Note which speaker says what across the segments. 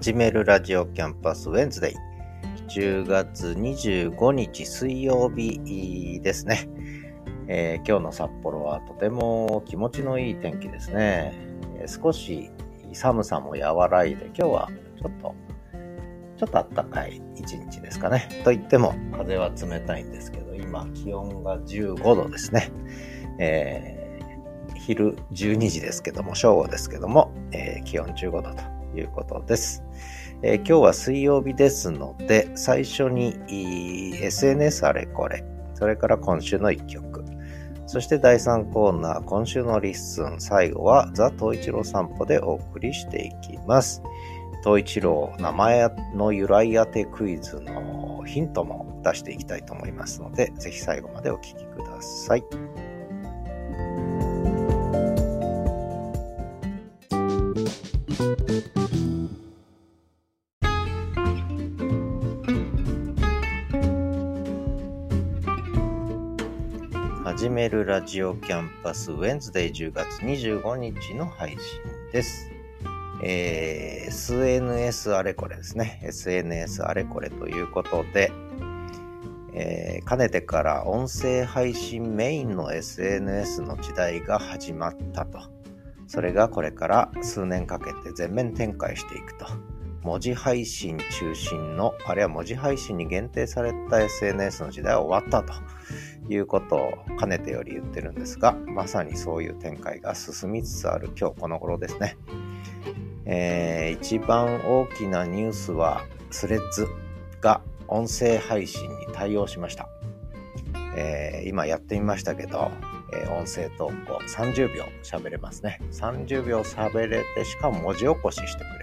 Speaker 1: 始めるラジオキャンパスウェンズデイ。10月25日水曜日ですね。えー、今日の札幌はとても気持ちのいい天気ですね。えー、少し寒さも和らいで、今日はちょっと、ちょっと暖かい一日ですかね。と言っても風は冷たいんですけど、今気温が15度ですね。えー、昼12時ですけども、正午ですけども、え気温15度ということです。えー、今日は水曜日ですので、最初に SNS あれこれ、それから今週の一曲、そして第3コーナー、今週の LISTEN、最後はザ・東一郎散歩でお送りしていきます。東一郎、名前の由来当てクイズのヒントも出していきたいと思いますので、ぜひ最後までお聴きください。ラジオキャンパスウェンズデイ10月25日の配信です。えー、SNS あれこれですね。SNS あれこれということで、えー、かねてから音声配信メインの SNS の時代が始まったと。それがこれから数年かけて全面展開していくと。文字配信中心の、あるいは文字配信に限定された SNS の時代は終わったということをかねてより言ってるんですが、まさにそういう展開が進みつつある今日この頃ですね。えー、一番大きなニュースは、スレッズが音声配信に対応しました。えー、今やってみましたけど、えー、音声投稿30秒喋れますね。30秒喋れて、しかも文字起こししてくれる。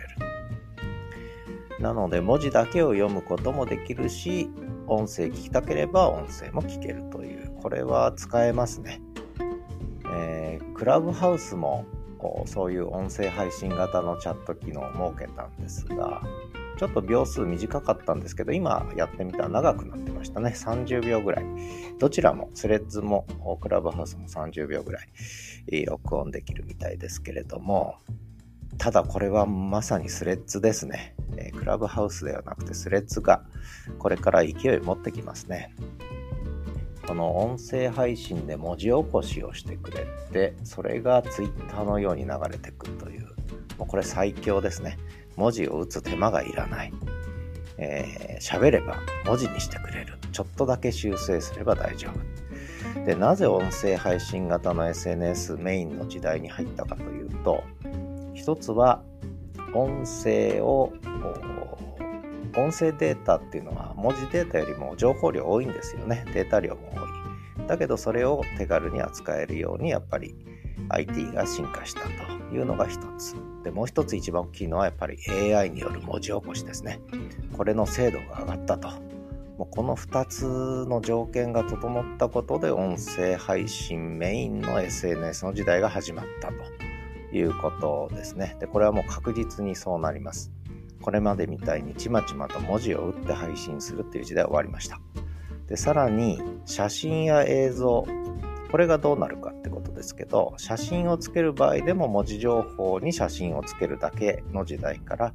Speaker 1: なので文字だけを読むこともできるし、音声聞きたければ音声も聞けるという、これは使えますね。えー、クラブハウスもそういう音声配信型のチャット機能を設けたんですが、ちょっと秒数短かったんですけど、今やってみたら長くなってましたね。30秒ぐらい。どちらも、スレッズもクラブハウスも30秒ぐらい録音できるみたいですけれども、ただこれはまさにスレッズですね。えクラブハウスではなくてスレッズがこれから勢い持ってきますね。この音声配信で文字起こしをしてくれて、それが Twitter のように流れてくるという、もうこれ最強ですね。文字を打つ手間がいらない。えー、喋れば文字にしてくれる。ちょっとだけ修正すれば大丈夫。で、なぜ音声配信型の SNS メインの時代に入ったかというと、一つは音声を音声データっていうのは文字データよりも情報量多いんですよね。データ量も多い。だけどそれを手軽に扱えるようにやっぱり IT が進化したというのが一つ。でもう一つ一番大きいのはやっぱり AI による文字起こしですね。これの精度が上がったと。もうこの2つの条件が整ったことで音声配信メインの SNS の時代が始まったと。いうことですね。で、これはもう確実にそうなります。これまでみたいにちまちまと文字を打って配信するっていう時代は終わりました。で、さらに写真や映像、これがどうなるかってことですけど、写真をつける場合でも文字情報に写真をつけるだけの時代から、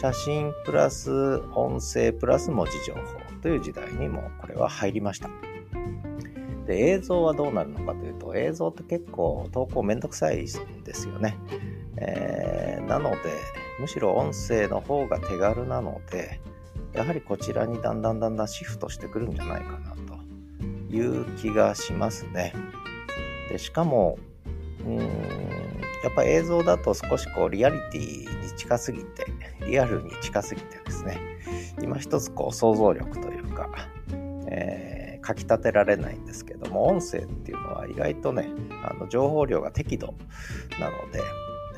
Speaker 1: 写真プラス音声プラス文字情報という時代にもこれは入りました。で、映像はどうなるのかというと、映像って結構投稿めんどくさいんですよね。えー、なので、むしろ音声の方が手軽なので、やはりこちらにだんだんだんだんシフトしてくるんじゃないかなという気がしますね。でしかも、うん、やっぱ映像だと少しこうリアリティに近すぎて、リアルに近すぎてですね、今一つこう想像力というか、えー書き立てられないんですけども、音声っていうのは意外とね、あの情報量が適度なので、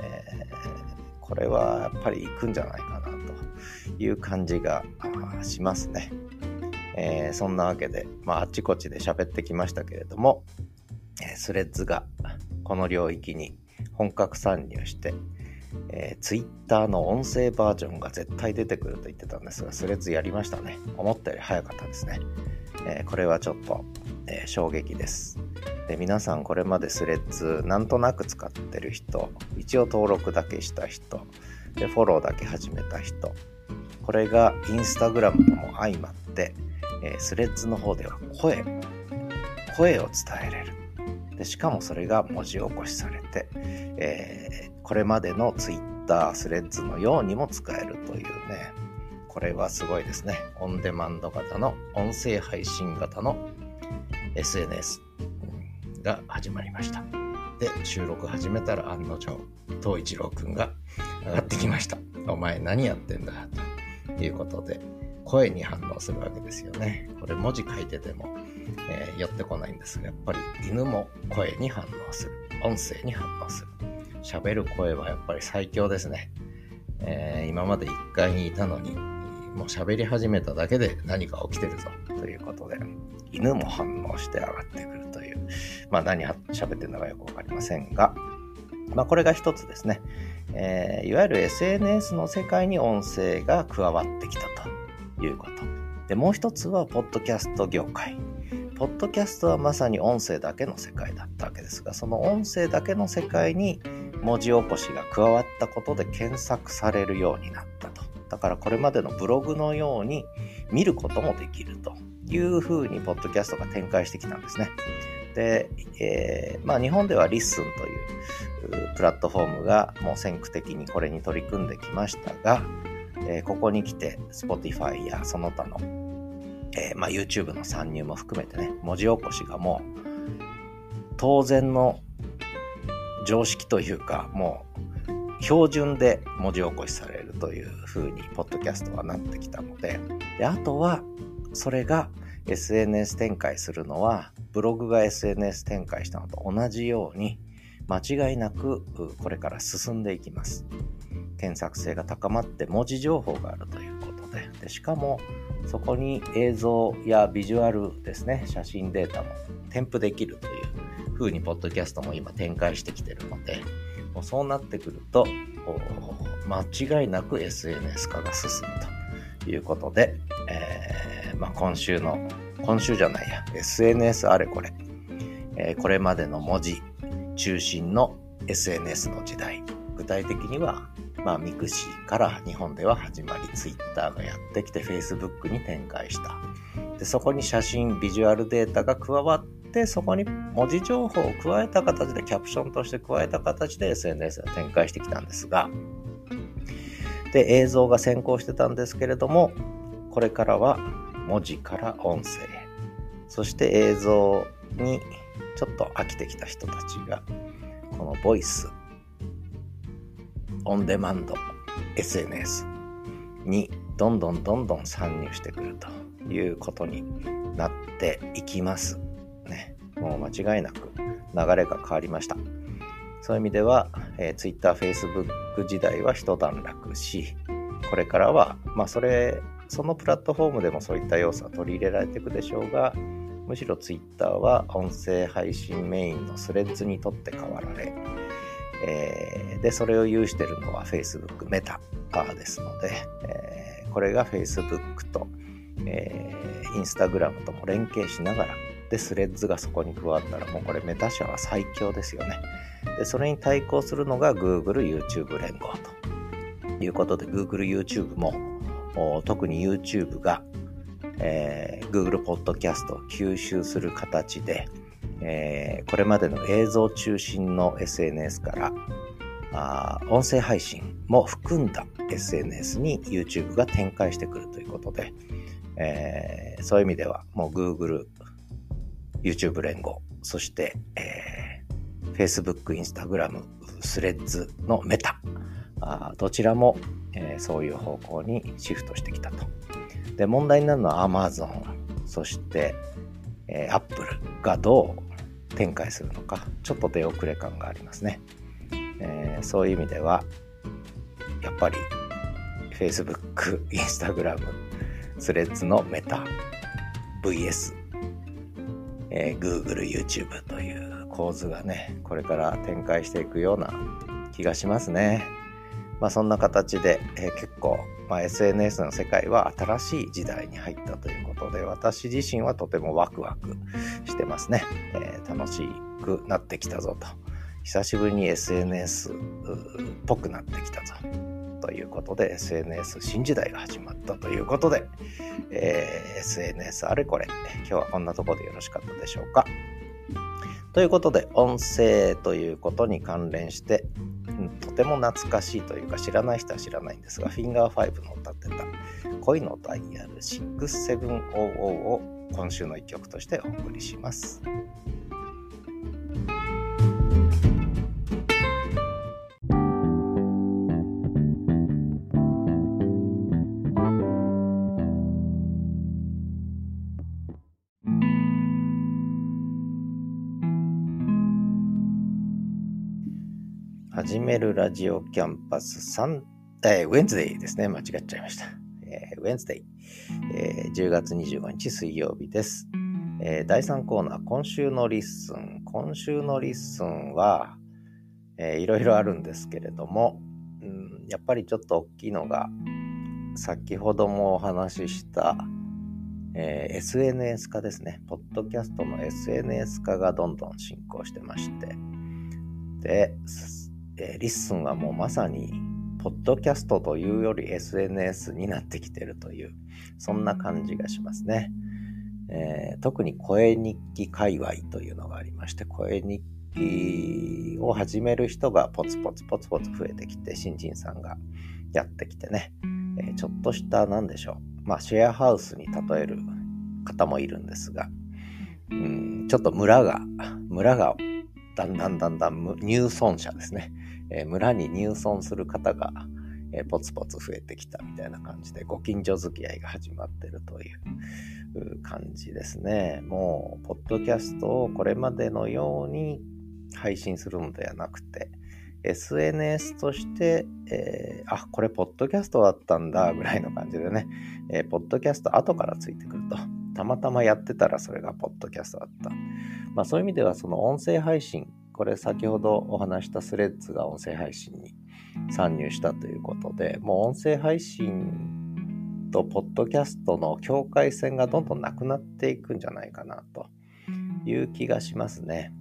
Speaker 1: えー、これはやっぱり行くんじゃないかなという感じがしますね。えー、そんなわけで、まあ、あっちこっちで喋ってきましたけれども、えスレッズがこの領域に本格参入して、えー、Twitter の音声バージョンが絶対出てくると言ってたんですが、スレッズやりましたね。思ったより早かったですね。えー、これはちょっと、えー、衝撃です。で皆さんこれまでスレッズなんとなく使ってる人、一応登録だけした人、で、フォローだけ始めた人。これがインスタグラムとも相まって、えー、スレッズの方では声、声を伝えれる。でしかもそれが文字起こしされて、えー、これまでの Twitter、スレッズのようにも使えるというね、これはすごいですね。オンデマンド型の音声配信型の SNS が始まりました。で、収録始めたら案の定、東一郎くんが上がってきました。お前何やってんだということで、声に反応するわけですよね。これ文字書いてても、えー、寄ってこないんですが、やっぱり犬も声に反応する。音声に反応する。喋る声はやっぱり最強ですね。えー、今まで1階にいたのに、もう喋り始めただけで何か起きてるぞということで、犬も反応して上がってくるという、まあ何喋ってるのかよくわかりませんが、まあこれが一つですね。えー、いわゆる SNS の世界に音声が加わってきたということ。で、もう一つは、ポッドキャスト業界。ポッドキャストはまさに音声だけの世界だったわけですが、その音声だけの世界に文字起こしが加わったことで検索されるようになった。だからこれまでのブログのように見ることもできるというふうに、ポッドキャストが展開してきたんですね。で、えー、まあ日本では LISTEN というプラットフォームがもう先駆的にこれに取り組んできましたが、えー、ここに来て Spotify やその他の、えー、まあ、YouTube の参入も含めてね、文字起こしがもう当然の常識というか、もう標準で文字起こしされという風に、ポッドキャストはなってきたので、であとは、それが SNS 展開するのは、ブログが SNS 展開したのと同じように、間違いなくこれから進んでいきます。検索性が高まって文字情報があるということででしかもそこに映像やビジュアルですね写真データも添付できるという風にポッドキャストも今展開してきてるのでもうそうなってくると間違いなく SNS 化が進むということで、えー、まあ、今週の今週じゃないや SNS あれこれ、えー、これまでの文字中心の SNS の時代具体的にはまあ、ミクシーから日本では始まり、ツイッターがやってきて、フェイスブックに展開した。で、そこに写真、ビジュアルデータが加わって、でそこに文字情報を加えた形で、キャプションとして加えた形で SNS が展開してきたんですが、で、映像が先行してたんですけれども、これからは文字から音声、そして映像にちょっと飽きてきた人たちが、このボイス、オンデマンド SNS にどんどんどんどん参入してくるということになっていきます。もう間違いなく流れが変わりました。そういう意味では、えー、Twitter、Facebook 時代は一段落し、これからは、まあそれ、そのプラットフォームでもそういった要素は取り入れられていくでしょうが、むしろ Twitter は音声配信メインのスレッズにとって変わられ、えー、で、それを有しているのは Facebook メタですので、えー、これが Facebook と、えー、Instagram とも連携しながら、で、スレッズがそこに加わったら、もうこれメタ社は最強ですよね。で、それに対抗するのが Google YouTube 連合ということで、Google YouTube も、特に YouTube が、えー、Google Podcast を吸収する形で、えー、これまでの映像中心の SNS からあ音声配信も含んだ SNS に YouTube が展開してくるということで、えー、そういう意味ではもう Google、YouTube 連合、そして、えー、Facebook、Instagram、スレッズのメタ、あどちらも、えー、そういう方向にシフトしてきたと。で、問題になるのは Amazon、そして、えー、Apple がどう展開するのかちょっと出遅れ感がありますね、えー、そういう意味ではやっぱり Facebook、Instagram、スレッズのメタ VS、えー、Google、YouTube という構図がねこれから展開していくような気がしますね。まあそんな形で、えー、結構まあ、SNS の世界は新しい時代に入ったということで、私自身はとてもワクワクしてますね。えー、楽しくなってきたぞと。久しぶりに SNS っぽくなってきたぞ。ということで SNS 新時代が始まったということで、えー、SNS あれこれ今日はこんなところでよろしかったでしょうかということで音声ということに関連して、とても懐かしいというか知らない人は知らないんですがフィンガー5の歌ってた恋のダイヤル6700を今週の一曲としてお送りします。始めるラジオキャンパス3、えー、 Wednesday ですね。間違っちゃいました。えー、 Wednesday、えー、10月25日水曜日です、えー。第3コーナー、今週の LISTEN。今週の LISTEN は、えー、いろいろあるんですけれども、うん、やっぱりちょっと大きいのが、先ほどもお話しした、えー、SNS 化ですね。ポッドキャストの SNS 化がどんどん進行してまして、で、え、 LISTEN はもうまさに、ポッドキャストというより SNS になってきてるという、そんな感じがしますね。えー、特に声日記界隈というのがありまして、声日記を始める人がポツポツポツポツ増えてきて、新人さんがやってきてね、えー、ちょっとした何でしょう、まあシェアハウスに例える方もいるんですが、うん、ちょっと村が、村がだんだんだんだん入村者ですね。えー、村に入村する方が、えー、ポツポツ増えてきたみたいな感じで、ご近所付き合いが始まってるという感じですね。もう、ポッドキャストをこれまでのように配信するのではなくて、SNS として、えー、あ、これポッドキャストだったんだぐらいの感じでね、えー、ポッドキャスト後からついてくると。たまたまやってたらそれがポッドキャストだった。まあそういう意味ではその音声配信これ先ほどお話したスレッズが音声配信に参入したということで、もう音声配信とポッドキャストの境界線がどんどんなくなっていくんじゃないかなという気がしますね。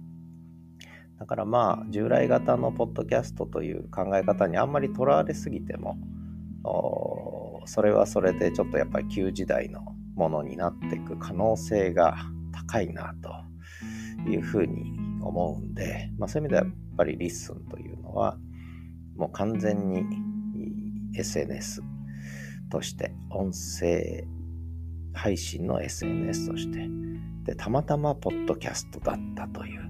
Speaker 1: だからまあ従来型のポッドキャストという考え方にあんまりとらわれすぎてもそれはそれでちょっとやっぱり旧時代のものになっていく可能性が高いなというふうに思うんで、まあ、そういう意味ではやっぱり LISTEN というのはもう完全に SNS として音声配信の SNS としてでたまたまポッドキャストだったという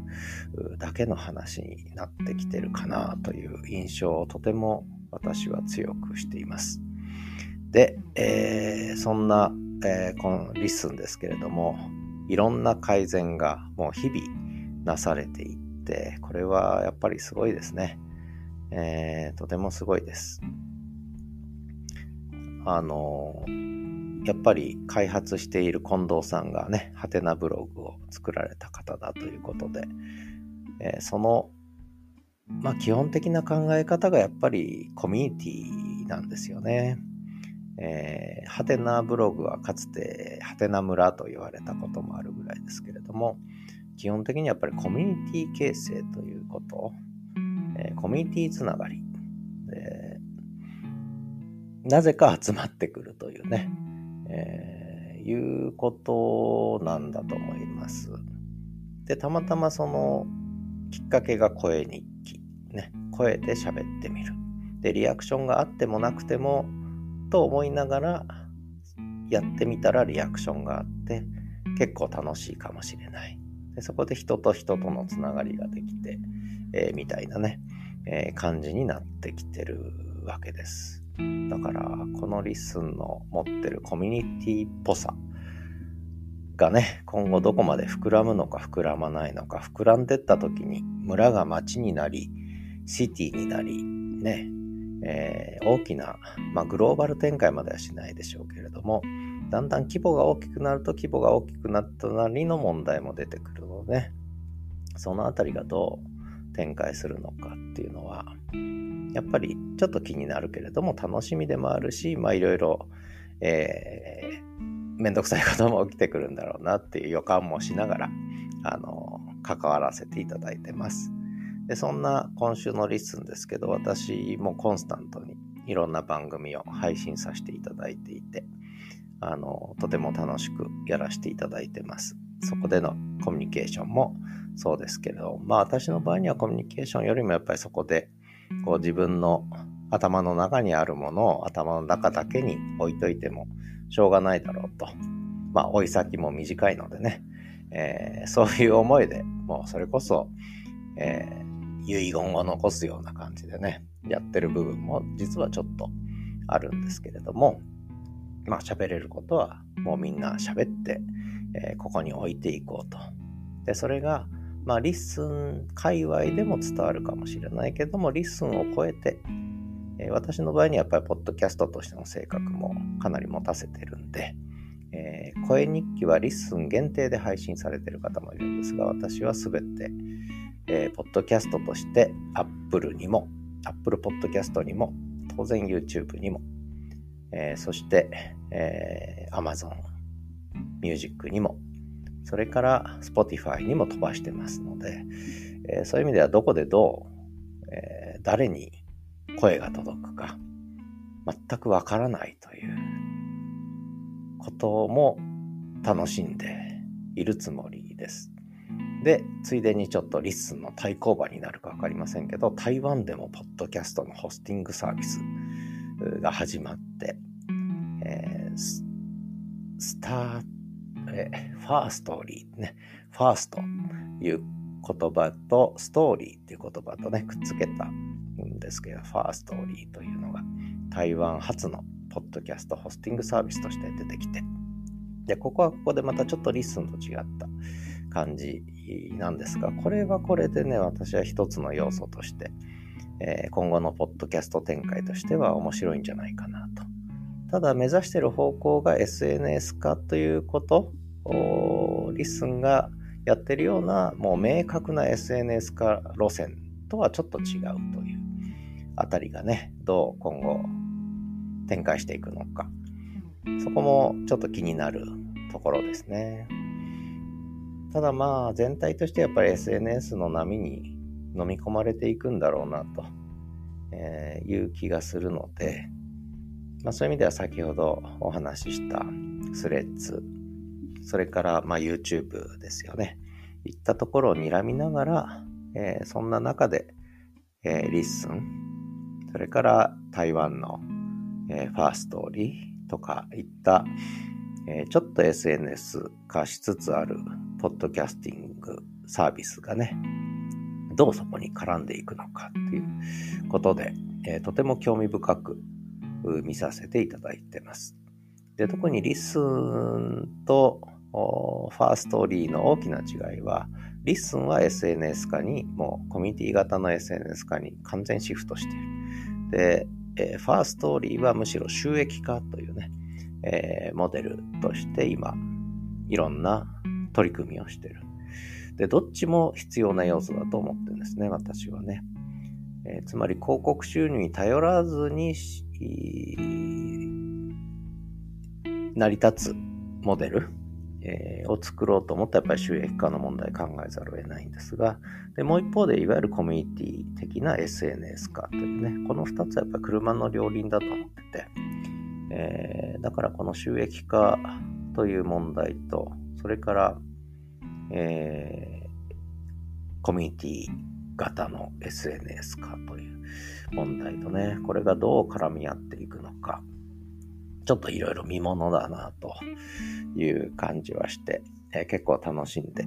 Speaker 1: だけの話になってきてるかなという印象をとても私は強くしています。で、えー、そんな、えー、この LISTEN ですけれどもいろんな改善がもう日々なされていって、これはやっぱりすごいですね。えー、とてもすごいです。あの、やっぱり開発している近藤さんがね、はてなブログを作られた方だということで、えー、その、まあ基本的な考え方がやっぱりコミュニティなんですよね。えー、ハテナブログはかつてハテナ村と言われたこともあるぐらいですけれども、基本的にやっぱりコミュニティ形成ということ、えー、コミュニティつながり、えー、なぜか集まってくるというね、えー、いうことなんだと思います。で、たまたまそのきっかけが声日記、ね、声で喋ってみる。で、リアクションがあってもなくても、と思いながらやってみたらリアクションがあって結構楽しいかもしれない。でそこで人と人とのつながりができて、えー、みたいなね、えー、感じになってきてるわけです。だからこの LISTEN の持ってるコミュニティっぽさがね今後どこまで膨らむのか膨らまないのか膨らんでった時に村が町になりシティになりね、えー、大きな、まあ、グローバル展開まではしないでしょうけれどもだんだん規模が大きくなると規模が大きくなったなりの問題も出てくるので、そのあたりがどう展開するのかっていうのは、やっぱりちょっと気になるけれども楽しみでもあるし、まあいろいろ、えー、めんどくさいことも起きてくるんだろうなっていう予感もしながら、あの、関わらせていただいてます。で、そんな今週の LISTEN ですけど、私もコンスタントにいろんな番組を配信させていただいていて、あの、とても楽しくやらせていただいてます。そこでのコミュニケーションもそうですけれど、まあ私の場合にはコミュニケーションよりもやっぱりそこで、こう自分の頭の中にあるものを頭の中だけに置いといてもしょうがないだろうと。まあ追い先も短いのでね、えー、そういう思いでもうそれこそ、えー、遺言を残すような感じでね、やってる部分も実はちょっとあるんですけれども、まあ喋れることはもうみんな喋って、えー、ここに置いていこうと。で、それが、まあ LISTEN 界隈でも伝わるかもしれないけども、 LISTEN を超えて、えー、私の場合にはやっぱりポッドキャストとしての性格もかなり持たせてるんで、えー、声日記は LISTEN 限定で配信されてる方もいるんですが、私はすべて、えー、ポッドキャストとして Apple にも、Apple Podcast にも、当然 YouTube にも、えー、そして、えー、Amazon Music にも、それから Spotify にも飛ばしてますので、えー、そういう意味ではどこでどう、えー、誰に声が届くか、全くわからないということも楽しんでいるつもりです。で、ついでにちょっと LISTEN の対抗馬になるかわかりませんけど、台湾でもポッドキャストのホスティングサービスが始まって、えー、スター、え、 Firstory ね、ファーストいう言葉とストーリーっていう言葉とね、くっつけたんですけど、 Firstory というのが台湾初のポッドキャストホスティングサービスとして出てきて、で、ここはここでまたちょっと LISTEN と違った感じなんですが、これはこれでね、私は一つの要素として、えー、今後のポッドキャスト展開としては面白いんじゃないかなと。ただ目指している方向が SNS 化ということ、 LISTEN がやってるようなもう明確な SNS 化路線とはちょっと違うというあたりがね、どう今後展開していくのか。そこもちょっと気になるところですね。ただまあ全体としてやっぱり SNS の波に飲み込まれていくんだろうなと、えいう気がするので、まあ、そういう意味では先ほどお話しした Threads、それからま YouTube ですよね。いったところを睨みながら、えー、そんな中で、えー、 LISTEN、それから台湾のえー、 Firstory とかいった、え、ちょっと SNS 化しつつあるポッドキャスティングサービスがね、どうそこに絡んでいくのかっていうことで、えー、とても興味深く見させていただいてます。で特に LISTEN と Firstory の大きな違いは、 LISTEN は SNS 化に、もうコミュニティ型の SNS 化に完全シフトしている。で、えー、 Firstory はむしろ収益化というね、えー、モデルとして今、いろんな取り組みをしてる。で、どっちも必要な要素だと思ってるんですね、私はね。えー、つまり広告収入に頼らずに成り立つモデルえー、を作ろうと思ったらやっぱり収益化の問題考えざるを得ないんですが、でもう一方でいわゆるコミュニティ的な SNS 化というね、この二つはやっぱり車の両輪だと思ってて、えー、だからこの収益化という問題と、それから、えー、コミュニティ型の SNS 化という問題とね、これがどう絡み合っていくのか、ちょっといろいろ見ものだなという感じはして、えー、結構楽しんで、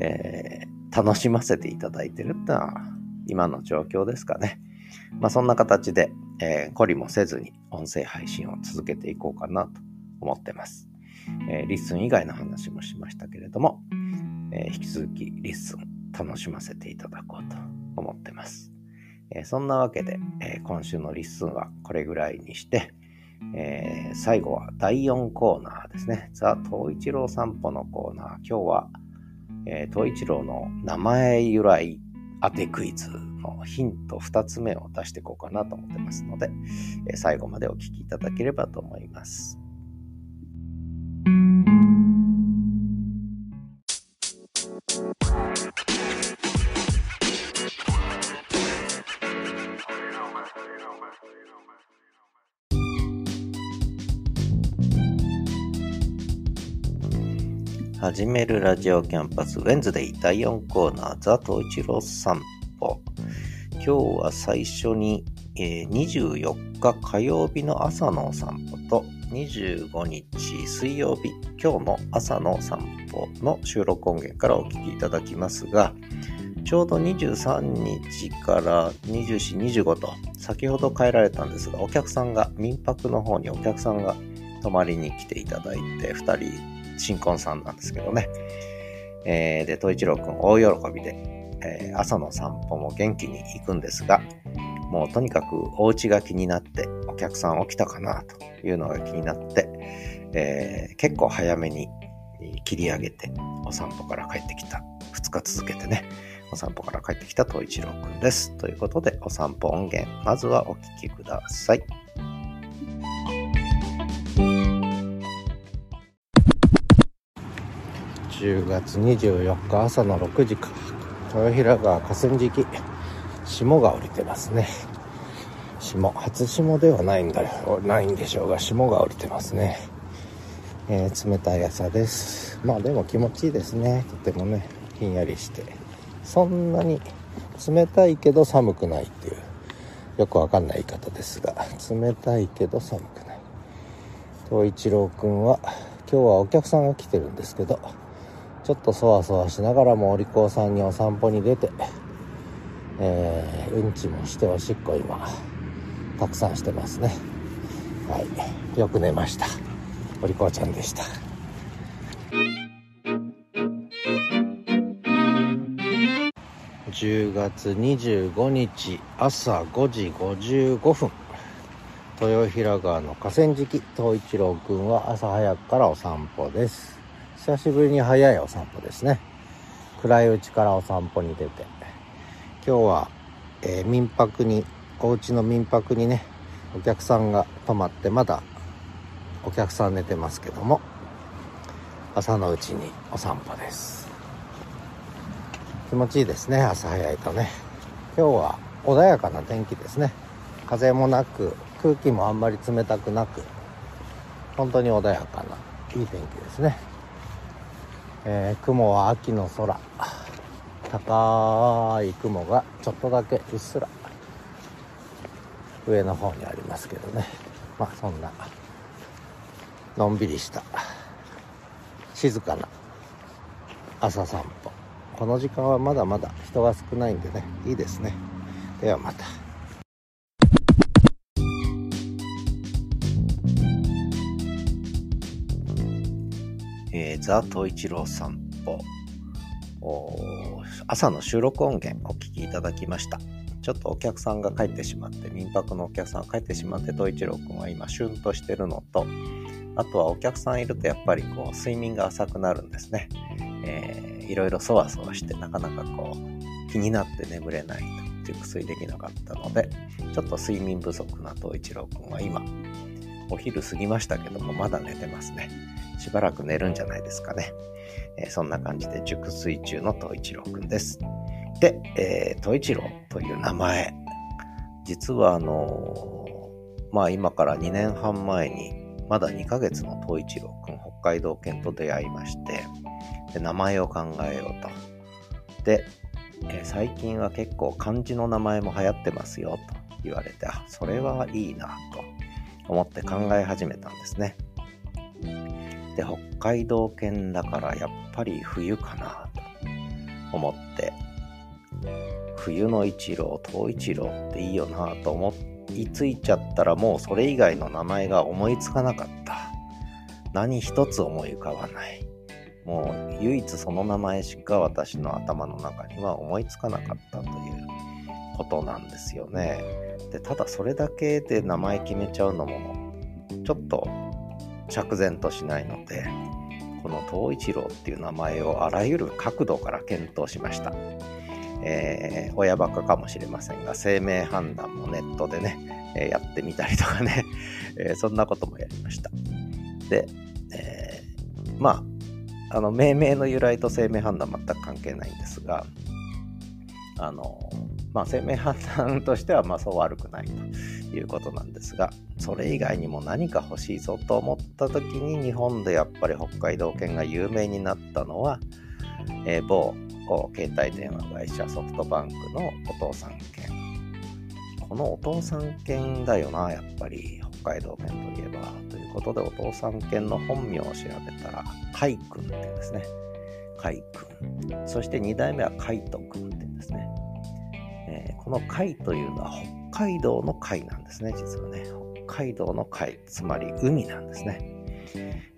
Speaker 1: えー、楽しませていただいてるってのは今の状況ですかね。まあそんな形で、えー、懲りもせずに音声配信を続けていこうかなと思ってます。えー、リッスン以外の話もしましたけれども、えー、引き続き LISTEN 楽しませていただこうと思ってます。えー、そんなわけで、えー、今週の LISTEN はこれぐらいにして、え、最後は第4コーナーですね。ザ・東一郎散歩のコーナー。今日は、えー、東一郎の名前由来当てクイズのヒント2つ目を出していこうかなと思ってますので、え、最後までお聞きいただければと思います。始めるラジオキャンパスウェンズデイ第4コーナーザトイチロ散歩今日は最初に、えー、24日火曜日の朝の散歩と25日水曜日今日の朝の散歩の収録音源からお聞きいただきますがちょうど23日から24、25と先ほど帰られたんですがお客さんが民泊の方にお客さんが泊まりに来ていただいて2人新婚さんなんですけどね。えー、で、統一郎くん大喜びで、えー、朝の散歩も元気に行くんですが、もうとにかくお家が気になって、お客さん起きたかなというのが気になって、えー、結構早めに切り上げてお散歩から帰ってきた。2日続けてね、お散歩から帰ってきた統一郎くんです。ということで、お散歩音源、まずはお聴きください。10月24日朝の6時か豊平川河川敷霜が降りてますね。霜初霜ではないんだよ。ないんでしょうが霜が降りてますね、えー、冷たい朝です。まあでも気持ちいいですね。とてもねひんやりして。そんなに冷たいけど寒くないっていう。よくわかんない言い方ですが冷たいけど寒くない。東一郎くんは今日はお客さんが来てるんですけどちょっとそわそわしながらもお利口さんにお散歩に出て、えー、うんちもしておしっこ今たくさんしてますね。はい。よく寝ました。お利口ちゃんでした。10月25日朝5時55分。豊平川の河川敷東一郎くんは朝早くからお散歩です。久しぶりに早いお散歩ですね。暗いうちからお散歩に出て。今日は、えー、民泊にお家の民泊にねお客さんが泊まってまだお客さん寝てますけども朝のうちにお散歩です。気持ちいいですね朝早いとね。今日は穏やかな天気ですね。風もなく空気もあんまり冷たくなく本当に穏やかないい天気ですね。えー、雲は秋の空。高い雲がちょっとだけうっすら。上の方にありますけどね。まあそんなのんびりした。静かな朝散歩。この時間はまだまだ人が少ないんでねいいですね。ではまた。えー、ザ・トイチロー散歩朝の収録音源お聞きいただきました。ちょっとお客さんが帰ってしまって民泊のお客さんが帰ってしまってトイチロー君は今シュンとしてるのとあとはお客さんいるとやっぱりこう睡眠が浅くなるんですね、えー、いろいろそわそわしてなかなかこう気になって眠れないと熟睡できなかったのでちょっと睡眠不足な東一郎君は今お昼過ぎましたけどもまだ寝てますねしばらく寝るんじゃないですかね。えー、そんな感じで熟睡中の東一郎くんです。で、えー、東一郎という名前、実はあのー、まあ今から2年半前に、まだ2ヶ月の東一郎くん、北海道犬と出会いまして、で名前を考えようと。で、えー、最近は結構漢字の名前も流行ってますよと言われて、あ、それはいいなと思って考え始めたんですね。で北海道犬だからやっぱり冬かなと思って冬の一郎東一郎っていいよなと思いついちゃったらもうそれ以外の名前が思いつかなかった。何一つ思い浮かばない。もう唯一その名前しか私の頭の中には思いつかなかったとことなんですよね。でただそれだけで名前決めちゃうのもちょっと釈然としないのでこの東一郎っていう名前をあらゆる角度から検討しました、えー、親バカかもしれませんが生命判断もネットでね、えー、やってみたりとかね、えー、そんなこともやりました。で、えまああの命名の由来と生命判断全く関係ないんですがあのまあ、生命判断としてはまそう悪くないということなんですが、それ以外にも何か欲しいぞと思った時に日本でやっぱり北海道犬が有名になったのは、えー、某携帯電話会社ソフトバンクのお父さん犬。このお父さん犬だよな、やっぱり北海道犬といえば。ということでお父さん犬の本名を調べたら、海君っていうんですね。海君。そして2代目は海斗君っていうんですね。この海というのは北海道の海なんですね、実はね。北海道の海、つまり海なんですね。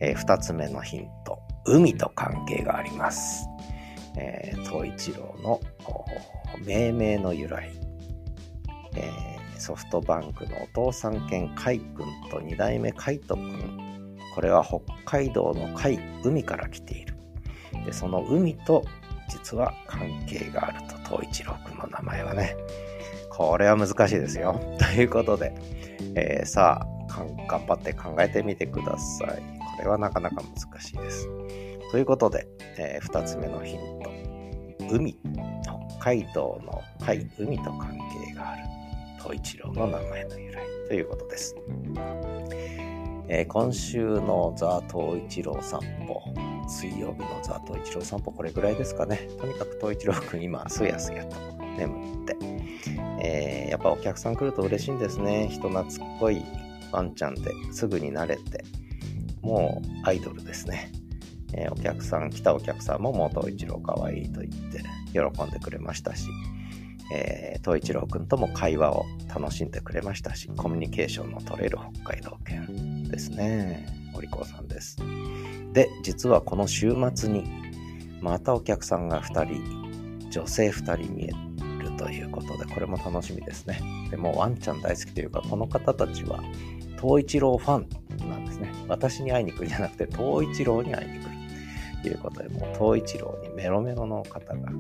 Speaker 1: えー、2つ目のヒント。海と関係があります。えー、東一郎の命名の由来、えー、ソフトバンクのお父さん兼海君と2代目海斗君これは北海道の海海から来ているでその海と実は関係があると東一郎君の名前はねこれは難しいですよ ということで、えー、さあ頑張って考えてみてくださいこれはなかなか難しいですということで、えー、2つ目のヒント。海。北海道の海、海と関係がある。東一郎の名前の由来ということです。えー、今週のザ・東一郎散歩。水曜日のザ・東一郎散歩、これぐらいですかね。とにかく東一郎くん今、すやすやと眠って。えー、やっぱお客さん来ると嬉しいんですね。人懐っこいワンちゃんですぐに慣れて。もうアイドルですね。えー、お客さん、来たお客さんももう東一郎かわいいと言って喜んでくれましたし、えー、東一郎くんとも会話を楽しんでくれましたし、コミュニケーションの取れる北海道犬ですね。お利口さんです。で、実はこの週末に、またお客さんが2人、女性2人見えるということで、これも楽しみですね。でもワンちゃん大好きというか、この方たちは、東一郎ファンなんですね。私に会いに来るんじゃなくて、東一郎に会いに来る。ということで、もう東一郎にメロメロの方が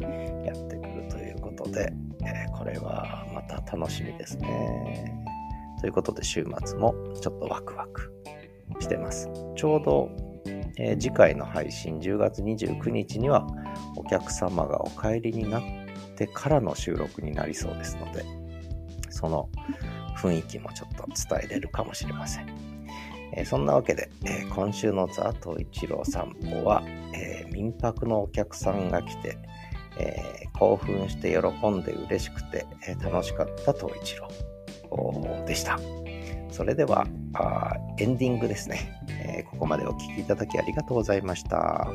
Speaker 1: やってくるということで、え、これはまた楽しみですね。ということで、週末もちょっとワクワクしてます。ちょうど、えー、次回の配信10月29日にはお客様がお帰りになってからの収録になりそうですので、その雰囲気もちょっと伝えれるかもしれません。えー、そんなわけで、えー、今週のザ・ト一郎散歩は、えー、民泊のお客さんが来て、え興奮して喜んで嬉しくて、え楽しかった東一郎でした。それではあエンディングですね、えここまでお聴きいただきありがとうございました。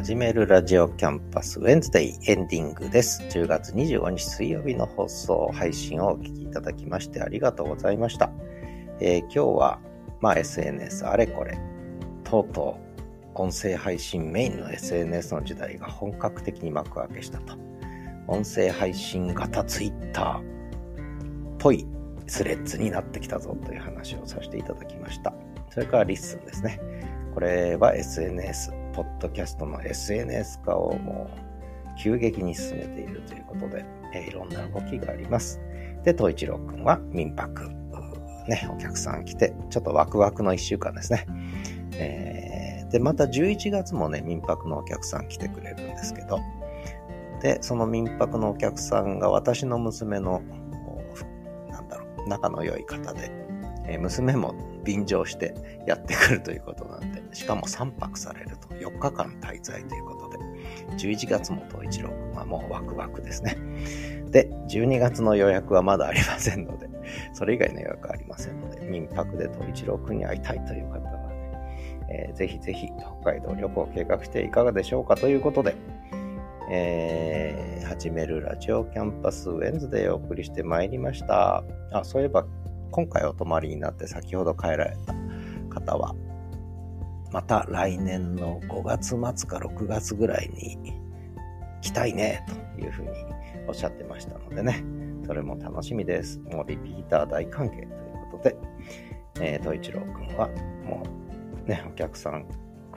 Speaker 1: 始めるラジオキャンパスウェンズデイエンディングです。10月25日水曜日の放送配信をお聞きいただきましてありがとうございました。えー、今日は、まあ、SNS あれこれ、とうとう音声配信メインの SNS の時代が本格的に幕開けしたと。音声配信型 Twitter っぽいスレッズになってきたぞという話をさせていただきました。それから LISTEN ですね。これは SNS ポッドキャストの SNS 化をもう急激に進めているということで、えー、いろんな動きがあります。で、東一郎くんは民泊、ね、お客さん来て、ちょっとワクワクの一週間ですね。えー、で、また11月もね、民泊のお客さん来てくれるんですけど、で、その民泊のお客さんが私の娘の、なんだろう、仲の良い方で、えー、娘も便乗してやってくるということなんで、しかも3泊されると4日間滞在ということで、11月も東一郎君はもうワクワクですね。で、12月の予約はまだありませんので、それ以外の予約はありませんので、民泊で東一郎君に会いたいという方はね、えー、ぜひぜひ北海道旅行を計画していかがでしょうかということで、えー、始めるラジオキャンパスウェンズデーをお送りしてまいりました。あ、そういえば今回お泊まりになって先ほど帰られた方は、また来年の5月末か6月ぐらいに来たいねというふうにおっしゃってましたのでね、それも楽しみです。もうリピーター大歓迎ということで、えー、と一郎くんはもうね、お客さん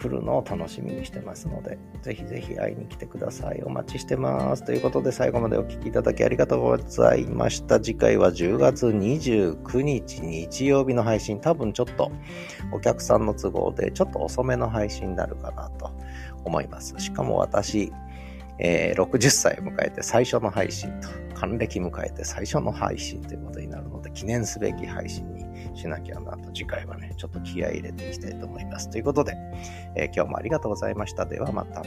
Speaker 1: 来るのを楽しみにしてますので、ぜひぜひ会いに来てください。お待ちしてます。ということで最後までお聴きいただきありがとうございました。次回は10月29日日曜日の配信、多分ちょっとお客さんの都合でちょっと遅めの配信になるかなと思います。しかも私、えー、60歳迎えて最初の配信と、還暦迎えて最初の配信ということになるので、記念すべき配信しなきゃなと、次回はね、ちょっと気合い入れていきたいと思います。ということで、えー、今日もありがとうございました。ではまた。